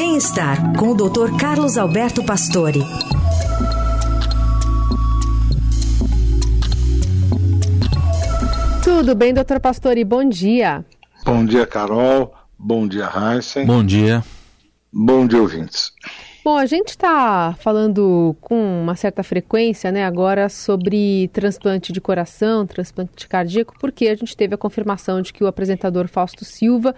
Bem-estar com o Dr. Carlos Alberto Pastore. Tudo bem, doutor Pastore? Bom dia. Bom dia, Carol. Bom dia, Heisen. Bom dia. Bom dia, ouvintes. Bom, a gente está falando com uma certa frequência, né, agora sobre transplante de coração, transplante cardíaco, porque a gente teve a confirmação de que o apresentador Fausto Silva,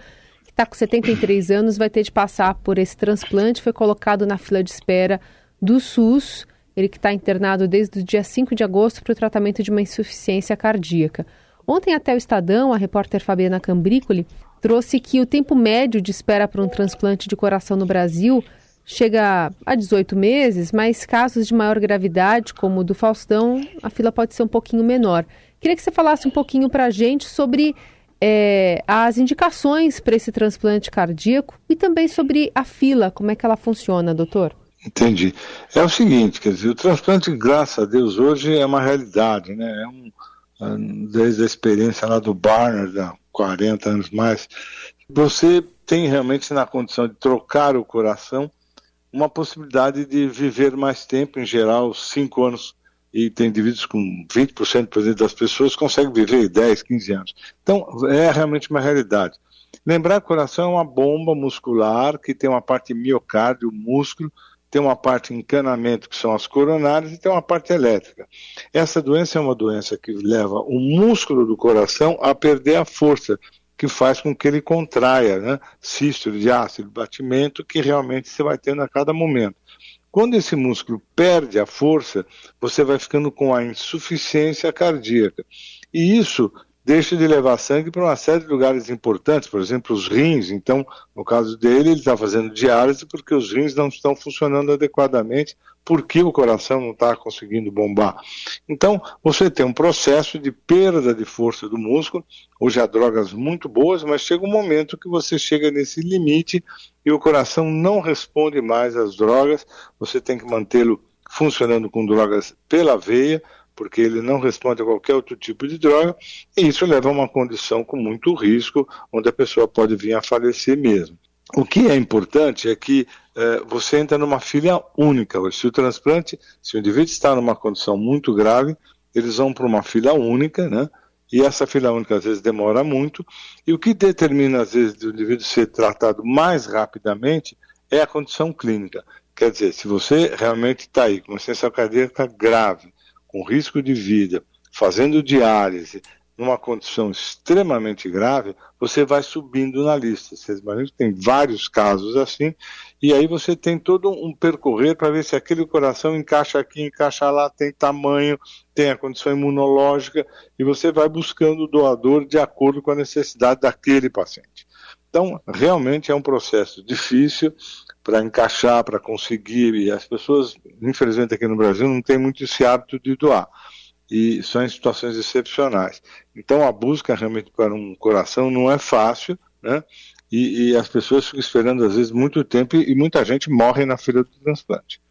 que está com 73 anos, vai ter de passar por esse transplante, foi colocado na fila de espera do SUS, ele que está internado desde o dia 5 de agosto para o tratamento de uma insuficiência cardíaca. Ontem até o Estadão, a repórter Fabiana Cambricoli trouxe que o tempo médio de espera para um transplante de coração no Brasil chega a 18 meses, mas casos de maior gravidade, como o do Faustão, a fila pode ser um pouquinho menor. Queria que você falasse um pouquinho para a gente sobre é, as indicações para esse transplante cardíaco e também sobre a fila, como é que ela funciona, doutor? Entendi. É o seguinte, quer dizer, o transplante, graças a Deus, hoje é uma realidade, né? É um, ah, desde a experiência lá do Barner, há 40 anos mais, você tem realmente na condição de trocar o coração uma possibilidade de viver mais tempo, em geral, 5 anos, e tem indivíduos com 20% por exemplo, das pessoas conseguem viver 10, 15 anos. Então, é realmente uma realidade. Lembrar que o coração é uma bomba muscular que tem uma parte miocárdio, músculo, tem uma parte encanamento, que são as coronárias, e tem uma parte elétrica. Essa doença é uma doença que leva o músculo do coração a perder a força que faz com que ele contraia, né? Sístole, diástole, batimento, que realmente você vai tendo a cada momento. Quando esse músculo perde a força, você vai ficando com a insuficiência cardíaca. E isso deixa de levar sangue para uma série de lugares importantes, por exemplo, os rins. Então, no caso dele, ele está fazendo diálise porque os rins não estão funcionando adequadamente, porque o coração não está conseguindo bombar. Então, você tem um processo de perda de força do músculo. Hoje há drogas muito boas, mas chega um momento que você chega nesse limite e o coração não responde mais às drogas. Você tem que mantê-lo funcionando com drogas pela veia porque ele não responde a qualquer outro tipo de droga, e isso leva a uma condição com muito risco, onde a pessoa pode vir a falecer mesmo. O que é importante é que eh, você entra numa filha única. Se o transplante, se o indivíduo está numa condição muito grave, eles vão para uma filha única, né? E essa filha única às vezes demora muito. E o que determina às vezes o indivíduo ser tratado mais rapidamente é a condição clínica. Quer dizer, se você realmente está aí com uma ciência cardíaca grave, com risco de vida, fazendo diálise, numa condição extremamente grave, você vai subindo na lista. Vocês imaginam que tem vários casos assim, e aí você tem todo um percorrer para ver se aquele coração encaixa aqui, encaixa lá, tem tamanho, tem a condição imunológica, e você vai buscando o doador de acordo com a necessidade daquele paciente. Então, realmente é um processo difícil, para encaixar, para conseguir. E as pessoas, infelizmente aqui no Brasil, não têm muito esse hábito de doar. E são em situações excepcionais. Então a busca realmente para um coração não é fácil, né? E, e as pessoas ficam esperando às vezes muito tempo e, muita gente morre na fila do transplante.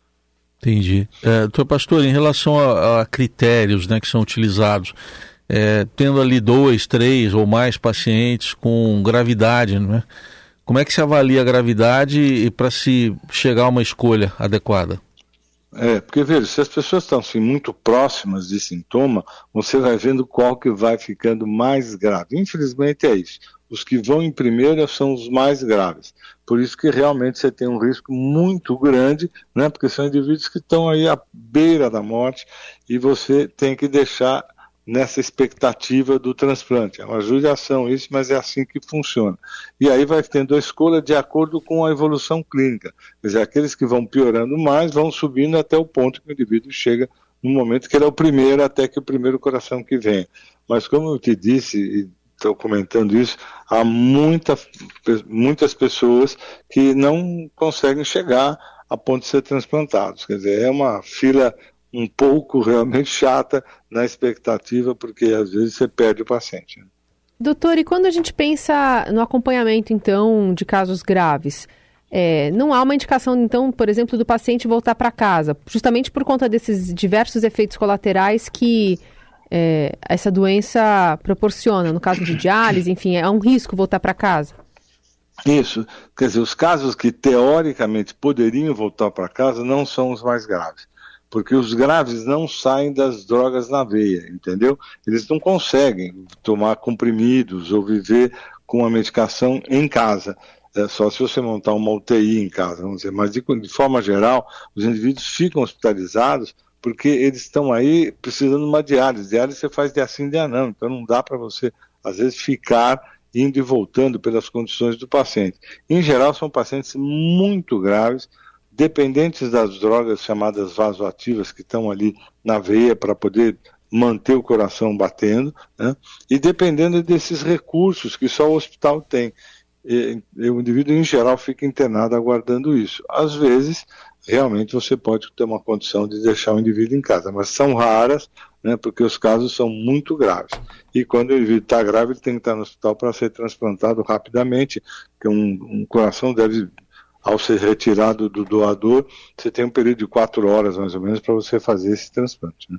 Entendi. É, doutor Pastor, em relação a, a, critérios né, que são utilizados, é, tendo ali dois, três ou mais pacientes com gravidade, né? Como é que se avalia a gravidade para se chegar a uma escolha adequada? É, porque veja, se as pessoas estão assim, muito próximas de sintoma, você vai vendo qual que vai ficando mais grave. Infelizmente é isso. Os que vão em primeira são os mais graves. Por isso que realmente você tem um risco muito grande, né? Porque são indivíduos que estão aí à beira da morte e você tem que deixar nessa expectativa do transplante. É uma judiação isso, mas é assim que funciona. E aí vai tendo a escolha de acordo com a evolução clínica. Quer dizer, aqueles que vão piorando mais vão subindo até o ponto que o indivíduo chega no momento que ele é o primeiro, até que o primeiro coração que vem. Mas como eu te disse, e estou comentando isso, há muita, muitas pessoas que não conseguem chegar a ponto de ser transplantados. Quer dizer, é uma fila um pouco realmente chata na expectativa, porque às vezes você perde o paciente. Né? Doutor, e quando a gente pensa no acompanhamento, então, de casos graves, é, não há uma indicação, então, por exemplo, do paciente voltar para casa, justamente por conta desses diversos efeitos colaterais que é, essa doença proporciona, no caso de diálise, enfim, é um risco voltar para casa? Isso, quer dizer, os casos que teoricamente poderiam voltar para casa não são os mais graves, porque os graves não saem das drogas na veia, entendeu? Eles não conseguem tomar comprimidos ou viver com a medicação em casa. É só se você montar uma UTI em casa, vamos dizer, mas de, de forma geral, os indivíduos ficam hospitalizados porque eles estão aí precisando de uma diálise. Diálise você faz de assim, de não, então não dá para você, às vezes, ficar indo e voltando pelas condições do paciente. Em geral, são pacientes muito graves, dependentes das drogas chamadas vasoativas que estão ali na veia para poder manter o coração batendo, né? e dependendo desses recursos que só o hospital tem. E, e o indivíduo, em geral, fica internado aguardando isso. Às vezes, realmente você pode ter uma condição de deixar o indivíduo em casa, mas são raras, né, porque os casos são muito graves. E quando o indivíduo está grave, ele tem que estar no hospital para ser transplantado rapidamente, porque um, um, coração deve, ao ser retirado do doador, você tem um período de quatro horas, mais ou menos, para você fazer esse transplante. Né?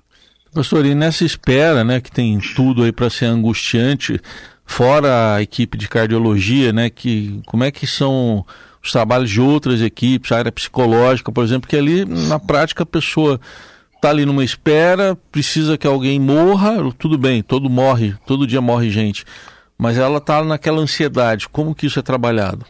Pastor, e nessa espera, né, que tem tudo aí para ser angustiante, fora a equipe de cardiologia, né, que como é que são os trabalhos de outras equipes, a área psicológica, por exemplo, que ali na prática a pessoa está ali numa espera, precisa que alguém morra, tudo bem, todo morre, todo dia morre gente, mas ela está naquela ansiedade. Como que isso é trabalhado?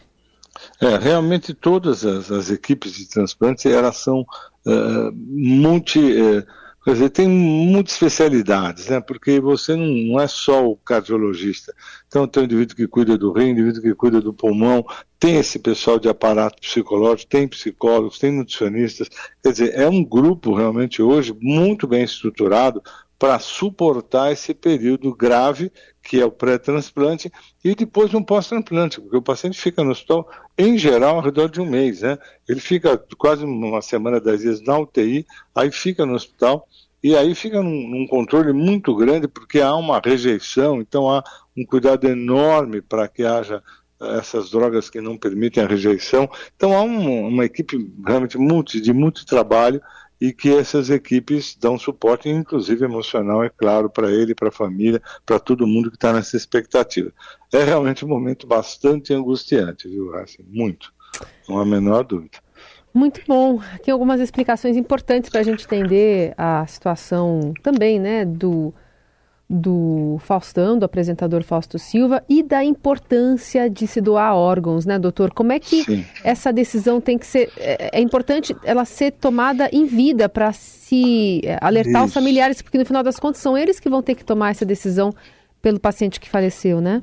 É, realmente todas as, as equipes de transplante elas são uh, multi uh, Quer dizer, tem muitas especialidades, né? Porque você não, não, é só o cardiologista. Então tem o indivíduo que cuida do rim, indivíduo que cuida do pulmão, tem esse pessoal de aparato psicológico, tem psicólogos, tem nutricionistas. Quer dizer, é um grupo realmente hoje muito bem estruturado para suportar esse período grave que é o pré-transplante e depois um pós-transplante, porque o paciente fica no hospital, em geral, ao redor de um mês, né? Ele fica quase uma semana, dez dias na UTI, aí fica no hospital e aí fica num, num controle muito grande, porque há uma rejeição, então há um cuidado enorme para que haja essas drogas que não permitem a rejeição. Então há um, uma equipe realmente multi, de muito trabalho e que essas equipes dão suporte, inclusive emocional, é claro, para ele, para a família, para todo mundo que está nessa expectativa. É realmente um momento bastante angustiante, viu, assim, muito, não há a menor dúvida. Muito bom. Tem algumas explicações importantes para a gente entender a situação também, né, do do Faustão, do apresentador Fausto Silva, e da importância de se doar órgãos, né, doutor? Como é que Sim. essa decisão tem que ser. É, é importante ela ser tomada em vida para se é, alertar Isso. os familiares, porque no final das contas são eles que vão ter que tomar essa decisão pelo paciente que faleceu, né?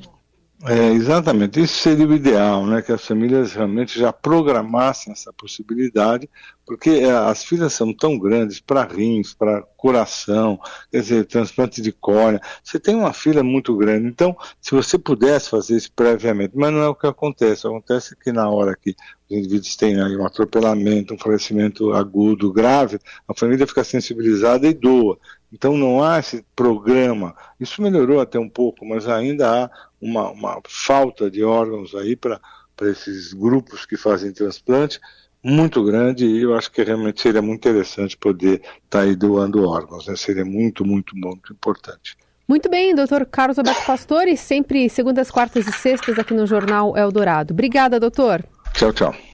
É, exatamente, isso seria o ideal, né, que as famílias realmente já programassem essa possibilidade, porque é, as filas são tão grandes para rins, para coração, quer dizer, transplante de córnea, você tem uma fila muito grande, então, se você pudesse fazer isso previamente, mas não é o que acontece, acontece que na hora que os indivíduos têm aí um atropelamento, um falecimento agudo, grave, a família fica sensibilizada e doa, então não há esse programa. Isso melhorou até um pouco, mas ainda há uma, uma falta de órgãos aí para esses grupos que fazem transplante muito grande e eu acho que realmente seria muito interessante poder estar tá aí doando órgãos, né? seria muito, muito, muito importante. Muito bem, doutor Carlos Alberto Pastore, sempre segundas, quartas e sextas aqui no Jornal Eldorado. Obrigada, doutor. Tchau, tchau.